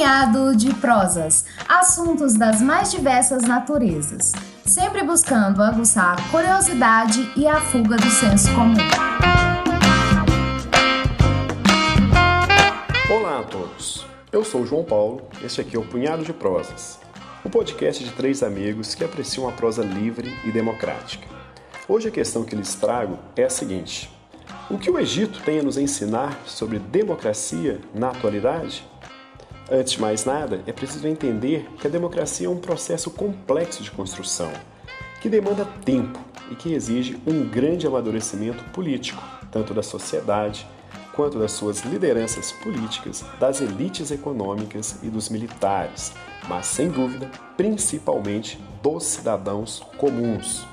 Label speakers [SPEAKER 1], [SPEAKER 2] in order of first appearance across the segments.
[SPEAKER 1] Punhado de prosas, assuntos das mais diversas naturezas, sempre buscando aguçar a curiosidade e a fuga do senso comum.
[SPEAKER 2] Olá a todos, eu sou João Paulo, este aqui é o Punhado de Prosas, o um podcast de três amigos que apreciam a prosa livre e democrática. Hoje a questão que lhes trago é a seguinte: o que o Egito tem a nos ensinar sobre democracia na atualidade? Antes de mais nada, é preciso entender que a democracia é um processo complexo de construção, que demanda tempo e que exige um grande amadurecimento político, tanto da sociedade quanto das suas lideranças políticas, das elites econômicas e dos militares, mas sem dúvida, principalmente dos cidadãos comuns.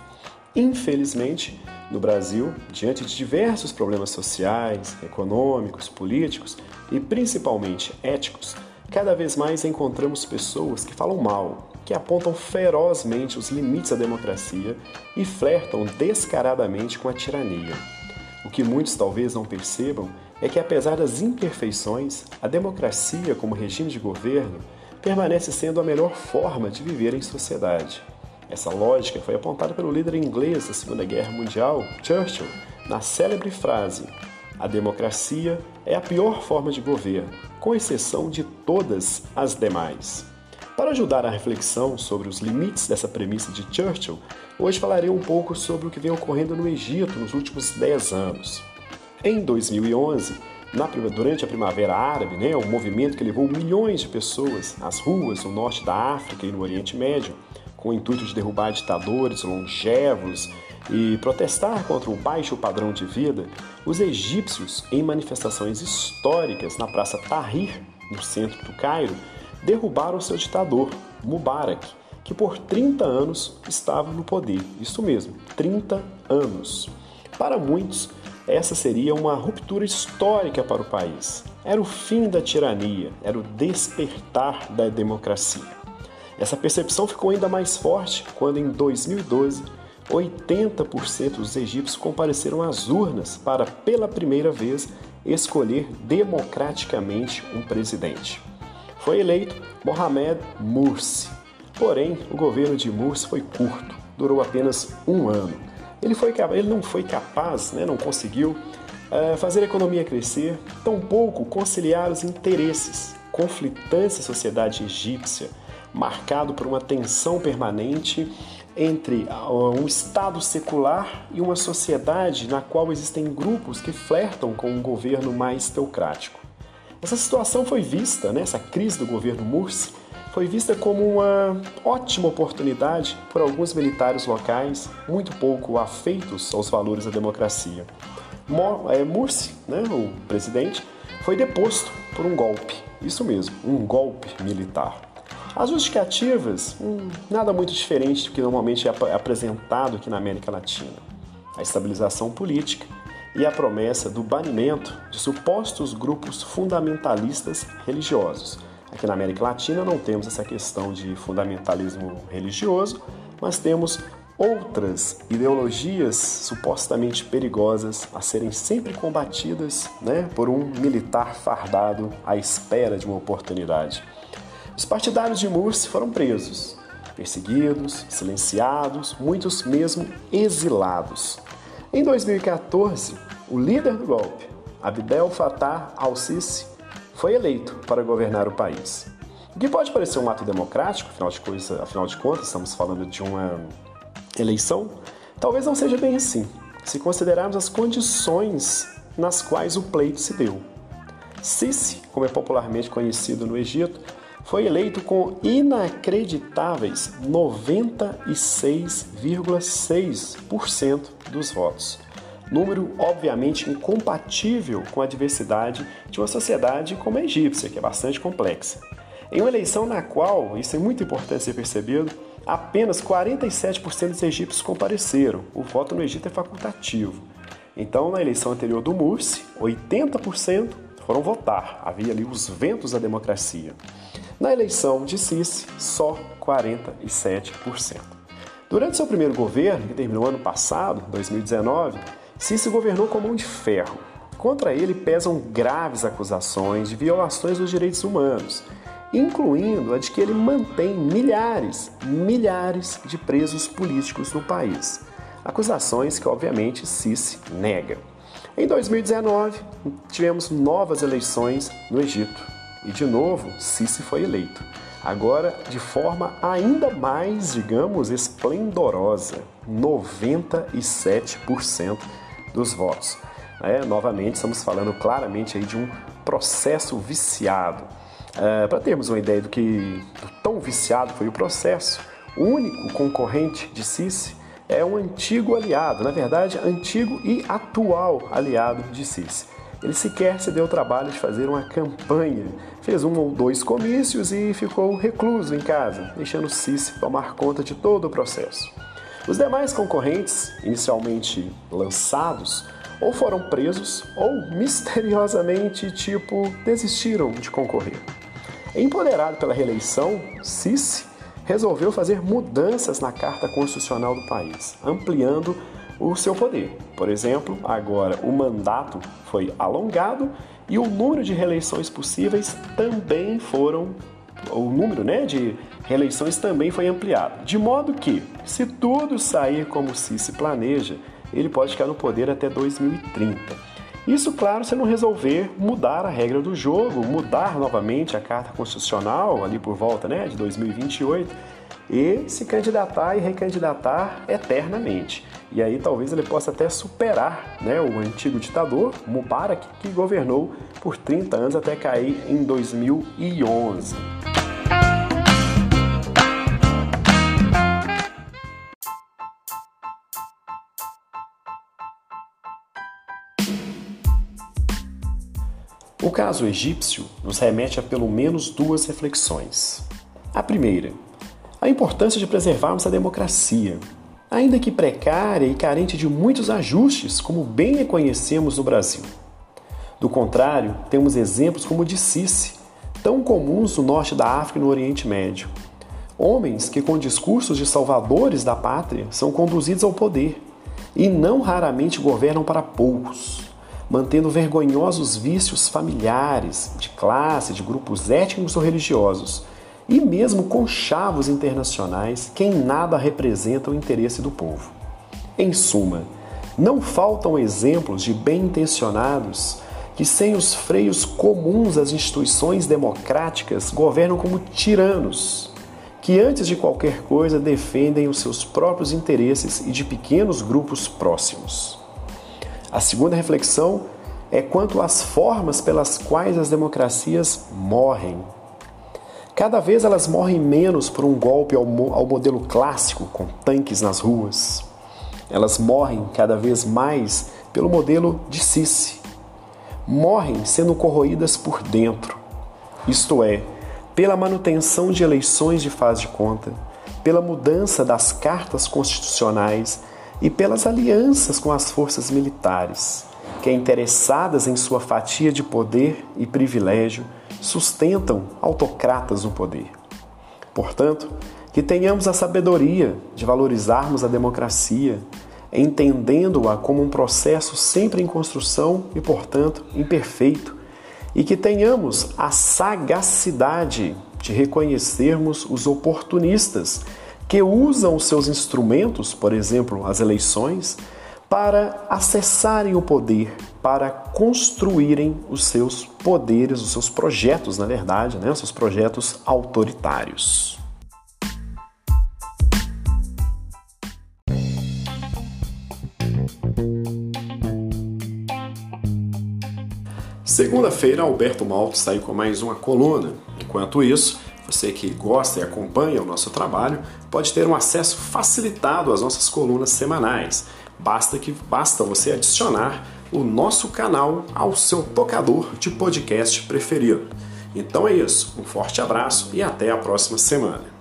[SPEAKER 2] Infelizmente, no Brasil, diante de diversos problemas sociais, econômicos, políticos e principalmente éticos, Cada vez mais encontramos pessoas que falam mal, que apontam ferozmente os limites da democracia e flertam descaradamente com a tirania. O que muitos talvez não percebam é que, apesar das imperfeições, a democracia como regime de governo permanece sendo a melhor forma de viver em sociedade. Essa lógica foi apontada pelo líder inglês da Segunda Guerra Mundial, Churchill, na célebre frase: A democracia é a pior forma de governo, com exceção de todas as demais. Para ajudar a reflexão sobre os limites dessa premissa de Churchill, hoje falarei um pouco sobre o que vem ocorrendo no Egito nos últimos 10 anos. Em 2011, na, durante a Primavera Árabe, né, um movimento que levou milhões de pessoas às ruas no norte da África e no Oriente Médio, com o intuito de derrubar ditadores longevos e protestar contra o baixo padrão de vida, os egípcios, em manifestações históricas na Praça Tahrir, no centro do Cairo, derrubaram seu ditador, Mubarak, que por 30 anos estava no poder. Isso mesmo, 30 anos. Para muitos, essa seria uma ruptura histórica para o país. Era o fim da tirania, era o despertar da democracia. Essa percepção ficou ainda mais forte quando, em 2012, 80% dos egípcios compareceram às urnas para, pela primeira vez, escolher democraticamente um presidente. Foi eleito Mohamed Morsi. Porém, o governo de Morsi foi curto, durou apenas um ano. Ele, foi, ele não foi capaz, né, não conseguiu uh, fazer a economia crescer, tampouco conciliar os interesses conflitantes da sociedade egípcia, marcado por uma tensão permanente entre um Estado secular e uma sociedade na qual existem grupos que flertam com um governo mais teocrático. Essa situação foi vista, né, essa crise do governo Mursi, foi vista como uma ótima oportunidade por alguns militares locais muito pouco afeitos aos valores da democracia. É, Mursi, né, o presidente, foi deposto por um golpe, isso mesmo, um golpe militar. As justificativas, hum, nada muito diferente do que normalmente é apresentado aqui na América Latina. A estabilização política e a promessa do banimento de supostos grupos fundamentalistas religiosos. Aqui na América Latina não temos essa questão de fundamentalismo religioso, mas temos outras ideologias supostamente perigosas a serem sempre combatidas né, por um militar fardado à espera de uma oportunidade. Os partidários de Mursi foram presos, perseguidos, silenciados, muitos mesmo exilados. Em 2014, o líder do golpe, Abdel Fattah al-Sisi, foi eleito para governar o país. O que pode parecer um ato democrático, afinal de, coisa, afinal de contas, estamos falando de uma eleição, talvez não seja bem assim, se considerarmos as condições nas quais o pleito se deu. Sisi, como é popularmente conhecido no Egito, foi eleito com inacreditáveis 96,6% dos votos. Número obviamente incompatível com a diversidade de uma sociedade como a egípcia, que é bastante complexa. Em uma eleição na qual, isso é muito importante ser percebido, apenas 47% dos egípcios compareceram. O voto no Egito é facultativo. Então, na eleição anterior do Mursi, 80% foram votar. Havia ali os ventos da democracia. Na eleição de Sisi, só 47%. Durante seu primeiro governo, que terminou ano passado, 2019, Sisi governou com mão de ferro. Contra ele pesam graves acusações de violações dos direitos humanos. incluindo a de que ele mantém milhares, milhares de presos políticos no país. Acusações que, obviamente, Sisi nega. Em 2019, tivemos novas eleições no Egito e, de novo, Sisi foi eleito. Agora, de forma ainda mais, digamos, esplendorosa, 97% dos votos. É, novamente, estamos falando claramente aí de um processo viciado. É, Para termos uma ideia do que do tão viciado foi o processo, o único concorrente de Sisi é um antigo aliado, na verdade, antigo e atual aliado de Sisi. Ele sequer se deu o trabalho de fazer uma campanha, fez um ou dois comícios e ficou recluso em casa, deixando Sisi tomar conta de todo o processo. Os demais concorrentes, inicialmente lançados, ou foram presos ou misteriosamente, tipo, desistiram de concorrer. Empoderado pela reeleição, Sisi resolveu fazer mudanças na Carta Constitucional do país, ampliando o seu poder. Por exemplo, agora o mandato foi alongado e o número de reeleições possíveis também foram o número né, de reeleições também foi ampliado. De modo que, se tudo sair como se se planeja, ele pode ficar no poder até 2030. Isso, claro, se não resolver mudar a regra do jogo, mudar novamente a Carta Constitucional ali por volta né, de 2028 e se candidatar e recandidatar eternamente. E aí talvez ele possa até superar né, o antigo ditador Mubarak, que governou por 30 anos até cair em 2011. O caso egípcio nos remete a pelo menos duas reflexões. A primeira, a importância de preservarmos a democracia, ainda que precária e carente de muitos ajustes, como bem a conhecemos no Brasil. Do contrário, temos exemplos como o de Sisi, tão comuns no norte da África e no Oriente Médio. Homens que, com discursos de salvadores da pátria, são conduzidos ao poder e não raramente governam para poucos mantendo vergonhosos vícios familiares, de classe, de grupos étnicos ou religiosos, e mesmo conchavos internacionais que em nada representam o interesse do povo. Em suma, não faltam exemplos de bem-intencionados que, sem os freios comuns das instituições democráticas, governam como tiranos, que antes de qualquer coisa defendem os seus próprios interesses e de pequenos grupos próximos. A segunda reflexão é quanto às formas pelas quais as democracias morrem. Cada vez elas morrem menos por um golpe ao, ao modelo clássico, com tanques nas ruas. Elas morrem cada vez mais pelo modelo de Sisi. Morrem sendo corroídas por dentro, isto é, pela manutenção de eleições de faz de conta, pela mudança das cartas constitucionais e pelas alianças com as forças militares, que, interessadas em sua fatia de poder e privilégio, sustentam autocratas no poder. Portanto, que tenhamos a sabedoria de valorizarmos a democracia, entendendo-a como um processo sempre em construção e, portanto, imperfeito, e que tenhamos a sagacidade de reconhecermos os oportunistas que usam os seus instrumentos, por exemplo, as eleições, para acessarem o poder, para construírem os seus poderes, os seus projetos, na verdade, né? os seus projetos autoritários. Segunda-feira, Alberto Malto sai com mais uma coluna. Enquanto isso, você que gosta e acompanha o nosso trabalho pode ter um acesso facilitado às nossas colunas semanais. Basta que basta você adicionar o nosso canal ao seu tocador de podcast preferido. Então é isso, um forte abraço e até a próxima semana.